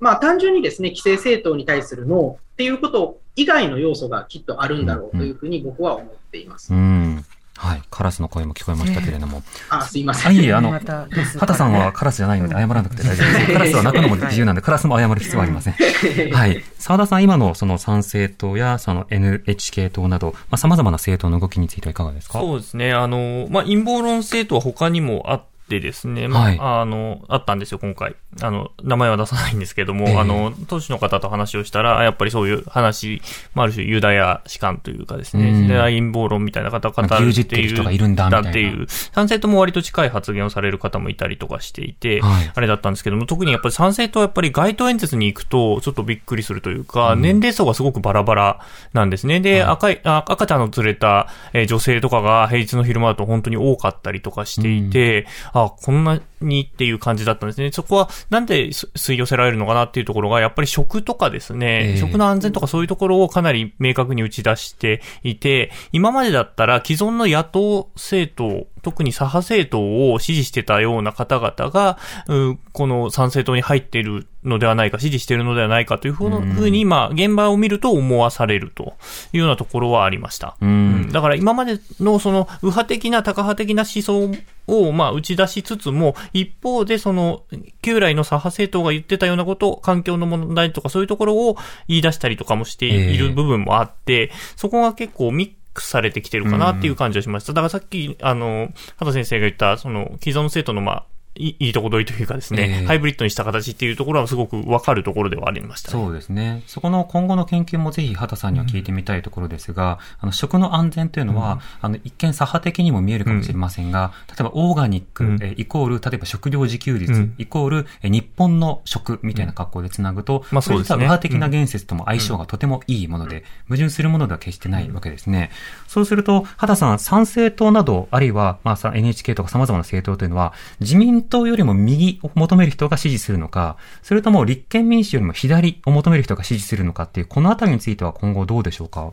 Speaker 2: まあ単純にですね、規制政党に対するノーっていうこと以外の要素がきっとあるんだろうというふうに僕は思っています。
Speaker 3: うん。はい。カラスの声も聞こえましたけれども。
Speaker 2: あ、すいませ
Speaker 3: あ、
Speaker 2: ん。
Speaker 3: いえいえ、あの、畑さんはカラスじゃないので謝らなくて大丈夫です。カラスは鳴くのも自由なんで、カラスも謝る必要はありません。はい。沢田さん、今のその参政党やその NHK 党など、まあ、様々な政党の動きについてはいかがですか？
Speaker 4: そうですね。あの、まあ、陰謀論政党は他にもあってですね、まあ、
Speaker 3: はい。
Speaker 4: あの、あったんですよ、今回。あの、名前は出さないんですけども、
Speaker 3: ええ。
Speaker 4: あの、当時の方と話をしたら、やっぱりそういう話、まあ、ある種ユダヤ士官というかですね、
Speaker 3: うん。
Speaker 4: ユダヤ陰謀論みたいな方々
Speaker 3: まあ牛耳ってる人がいるんだみたいな。
Speaker 4: っていう、賛成とも割と近い発言をされる方もいたりとかしていて、
Speaker 3: はい。
Speaker 4: あれだったんですけども、特にやっぱり賛成とはやっぱり街頭演説に行くと、ちょっとびっくりするというか、年齢層がすごくバラバラなんですね。で、赤い、あ赤ちゃんの連れた、えー女性とかが平日の昼間だと本当に多かったりとかしていて、あ、こんなにっていう感じだったんですね。そこはなんです吸い寄せられるのかなっていうところが、やっぱり食とかですね、
Speaker 3: ええ
Speaker 4: 食の安全とかそういうところをかなり明確に打ち出していて、今までだったら既存の野党政党、特に左派政党を支持してたような方々が、うこの参政党に入っているのではないか、支持しているのではないかというふうに、今、現場を見ると思わされるというようなところはありました。
Speaker 3: うん。
Speaker 4: だから今までのその右派的な、タカ派的な思想をまあ打ち出しつつも、一方でその旧来の左派政党が言ってたようなこと、環境の問題とかそういうところを言い出したりとかもしている部分もあって、そこが結構ミックスされてきてるかなっていう感じがしました。だからさっき、あの、畑先生が言った、その既存生徒のまあ、いいいとこ取りというかですね、
Speaker 3: ええ。
Speaker 4: ハイブリッドにした形っていうところはすごくわかるところではありました、ね。
Speaker 3: そうですね。そこの今後の研究もぜひ畑さんには聞いてみたいところですが、あの食の安全というのは、あの一見左派的にも見えるかもしれませんが、例えばオーガニック、
Speaker 4: うん。
Speaker 3: えイコール、例えば食料自給率、
Speaker 4: うん。
Speaker 3: イコール、え日本の食みたいな格好でつなぐと、
Speaker 4: まあそうですね。
Speaker 3: れ実は右派的な言説とも相性がとてもいいもので、矛盾するものでは決してないわけですね。そうすると、畑さん、参政党など、あるいは、まあさ、NHK とか様々な政党というのは、自民党よりも右を求める人が支持するのか、それとも立憲民主よりも左を求める人が支持するのかっていう、このあたりについては今後どうでしょうか？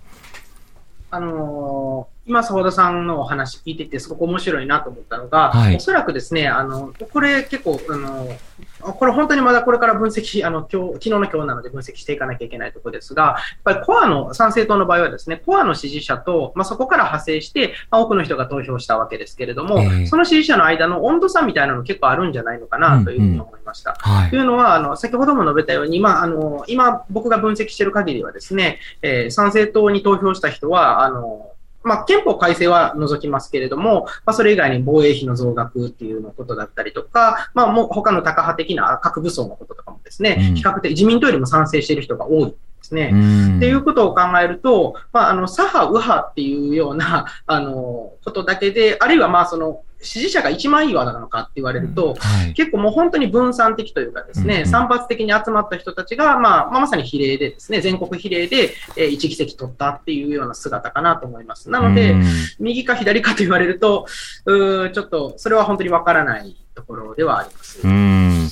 Speaker 2: あのー今、澤田さんのお話聞いてて、すごく面白いなと思ったのが、
Speaker 3: はい
Speaker 2: おそらくですね、あの、これ結構、あの、これ本当にまだこれから分析、あの、今日、昨日の今日なので分析していかなきゃいけないところですが、やっぱりコアの、参政党の場合はですね、コアの支持者と、まあ、そこから派生して、まあ、多くの人が投票したわけですけれども、
Speaker 3: ええ
Speaker 2: その支持者の間の温度差みたいなの結構あるんじゃないのかなというふうに思いました。
Speaker 3: はい
Speaker 2: とい。うのは、あの、先ほども述べたように、まあ、あの、今、僕が分析している限りはですね、えー参政党に投票した人は、あの、まあ、憲法改正は除きますけれども、まあ、それ以外に防衛費の増額っていうのことだったりとか、まあ、もう他のタカ派的な核武装のこととかもですね、
Speaker 3: うん
Speaker 2: 比較的自民党よりも賛成している人が多い。ですね。
Speaker 3: うん
Speaker 2: っていうことを考えると、まあ、あの、左派、右派っていうような、あの、ことだけで、あるいはまあ、その、支持者が一枚岩なのかって言われると、
Speaker 3: はい。
Speaker 2: 結構もう本当に分散的というかですね、
Speaker 3: うんうん
Speaker 2: 散発的に集まった人たちが、まあ、まあ、まさに比例でですね、全国比例で、えー一議席取ったっていうような姿かなと思います。なので、
Speaker 3: うん
Speaker 2: 右か左かと言われると、うーちょっと、それは本当にわからないところではあります。
Speaker 3: うん。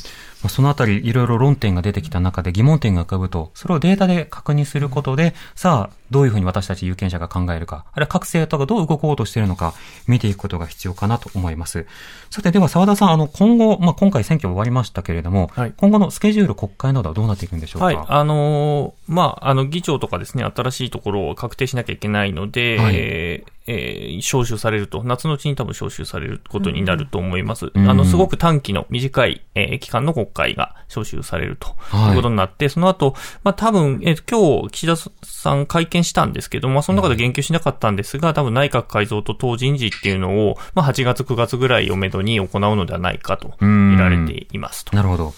Speaker 3: そのあたり、いろいろ論点が出てきた中で疑問点が浮かぶと、それをデータで確認することで、さあ、どういうふうに私たち有権者が考えるか、あるいは各政党がどう動こうとしているのか、見ていくことが必要かなと思います。さて、では澤田さん、あの、今後、まあ、今回選挙終わりましたけれども、
Speaker 4: はい
Speaker 3: 今後のスケジュール、国会などはどうなっていくんでしょうか？
Speaker 4: はい。あのーまあ、あの、議長とかですね、新しいところを確定しなきゃいけないので、
Speaker 3: はい
Speaker 4: えーえー招集されると、夏のうちに多分招集されることになると思います。
Speaker 3: うん
Speaker 4: あの、すごく短期の短い、えー期間の国会が招集されると
Speaker 3: はい
Speaker 4: いうことになって、その後、まあ、多分、えー今日、岸田さん会見したんですけど、まあ、その中で言及しなかったんですが、多分内閣改造と党人事っていうのを、まあ、8月、9月ぐらいをめどに行うのではないかと見られていますと。
Speaker 3: なるほど。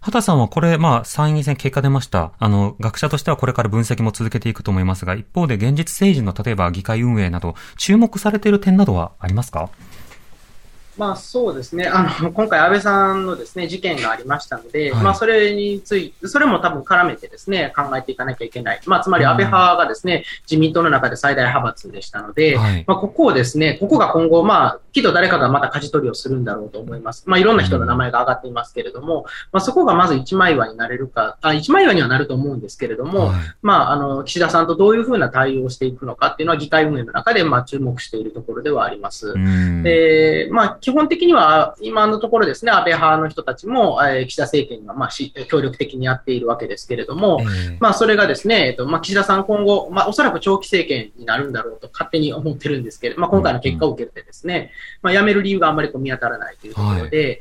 Speaker 3: 畑さんはこれ、まあ、参議院選結果出ました。あの、学者としてはこれから分析も続けていくと思いますが、一方で現実政治の例えば議会運営など、注目されている点などはありますか？
Speaker 2: まあそうですね。あの、今回安倍さんのですね、事件がありましたので、
Speaker 3: はい
Speaker 2: まあそれについて、それも多分絡めてですね、考えていかなきゃいけない。まあつまり安倍派がですね、自民党の中で最大派閥でしたので、
Speaker 3: はい
Speaker 2: まあここをですね、ここが今後、まあ、きっと誰かがまた舵取りをするんだろうと思います。まあいろんな人の名前が挙がっていますけれども、まあそこがまず一枚岩になれるか、あ、一枚岩にはなると思うんですけれども、
Speaker 3: はい
Speaker 2: まあ、あの、岸田さんとどういうふうな対応をしていくのかっていうのは議会運営の中で、まあ注目しているところではあります。
Speaker 3: うん
Speaker 2: で、まあ、基本的には、今のところですね、安倍派の人たちも、えー岸田政権が、まあ、し協力的にやっているわけですけれども、
Speaker 3: ええ
Speaker 2: まあ、それがですね、えっと、まあ、岸田さん今後、まあ、おそらく長期政権になるんだろうと勝手に思ってるんですけど、まあ、今回の結果を受けてですね、まあ、辞める理由があんまりこう見当たらないというところで、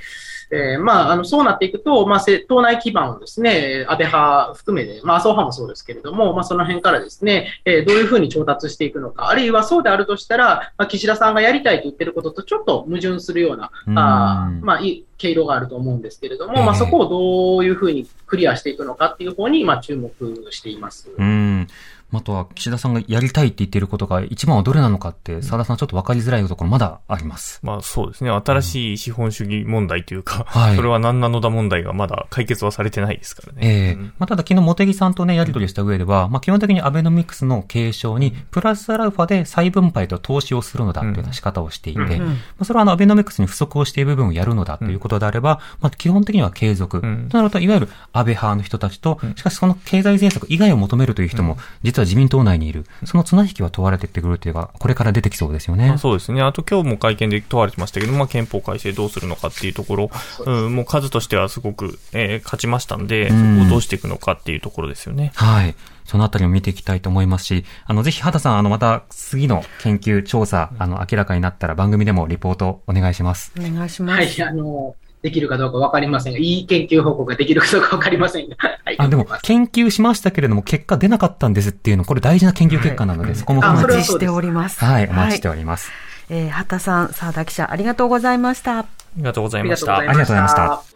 Speaker 2: えーまあ、あの、そうなっていくと、まあ、せ党内基盤をですね、安倍派含めて、まあ、麻生派もそうですけれども、まあ、その辺からですね、えーどういうふうに調達していくのか、あるいはそうであるとしたら、まあ、岸田さんがやりたいと言ってることとちょっと矛盾するような、
Speaker 3: うん
Speaker 2: あーまあ、いい経路があると思うんですけれども、
Speaker 3: ええ
Speaker 2: まあ、そこをどういうふうにクリアしていくのかっていう方に、まあ、注目しています。
Speaker 3: うん。あとは、岸田さんがやりたいって言っていることが一番はどれなのかって、澤田さんちょっと分かりづらいところまだあります。
Speaker 4: まあそうですね。新しい資本主義問題というか、
Speaker 3: はい。
Speaker 4: それは何なのだ問題がまだ解決はされてないですからね。
Speaker 3: ええ。
Speaker 4: うん。
Speaker 3: まあ、ただ昨日、茂木さんとね、やり取りした上では、まあ、基本的にアベノミクスの継承に、プラスアルファで再分配と投資をするのだというような仕方をしていて、
Speaker 4: うん
Speaker 3: まあ、それはあの、アベノミクスに不足をしている部分をやるのだということであれば、まあ、基本的には継続。
Speaker 4: ん。
Speaker 3: となると、いわゆる安倍派の人たちと、しかしその経済政策以外を求めるという人も、実は自民党内にいる。その綱引きは問われてってくるというか、これから出てきそうですよね
Speaker 4: まあ。そうですね。あと今日も会見で問われてましたけど、まあ憲法改正どうするのかっていうところ、うん、もう数としてはすごく、えー勝ちましたんで、そ
Speaker 3: うん
Speaker 4: こをどうしていくのかっていうところですよね。
Speaker 3: はい。そのあたりを見ていきたいと思いますし、あの、ぜひ、畑さん、あの、また、次の研究、調査、あの、明らかになったら番組でもリポートお願いします。
Speaker 1: お願いします。
Speaker 2: はい、あの、できるかどうかわかりませんが、いい研究報告ができるかどうかわかりませんが、はい、
Speaker 3: あ、でも研究しましたけれども、結果出なかったんですっていうの、これ大事な研究結果なので、
Speaker 2: はそうです。
Speaker 1: お待ちしております。
Speaker 3: はい、お待ちしております。
Speaker 1: えー、畑さん、澤田記者、ありがとうございました。
Speaker 4: ありがとうござい
Speaker 2: あり
Speaker 4: ました。
Speaker 2: がとうございました。
Speaker 3: ありがとうございました。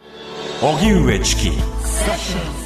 Speaker 5: 荻上チキ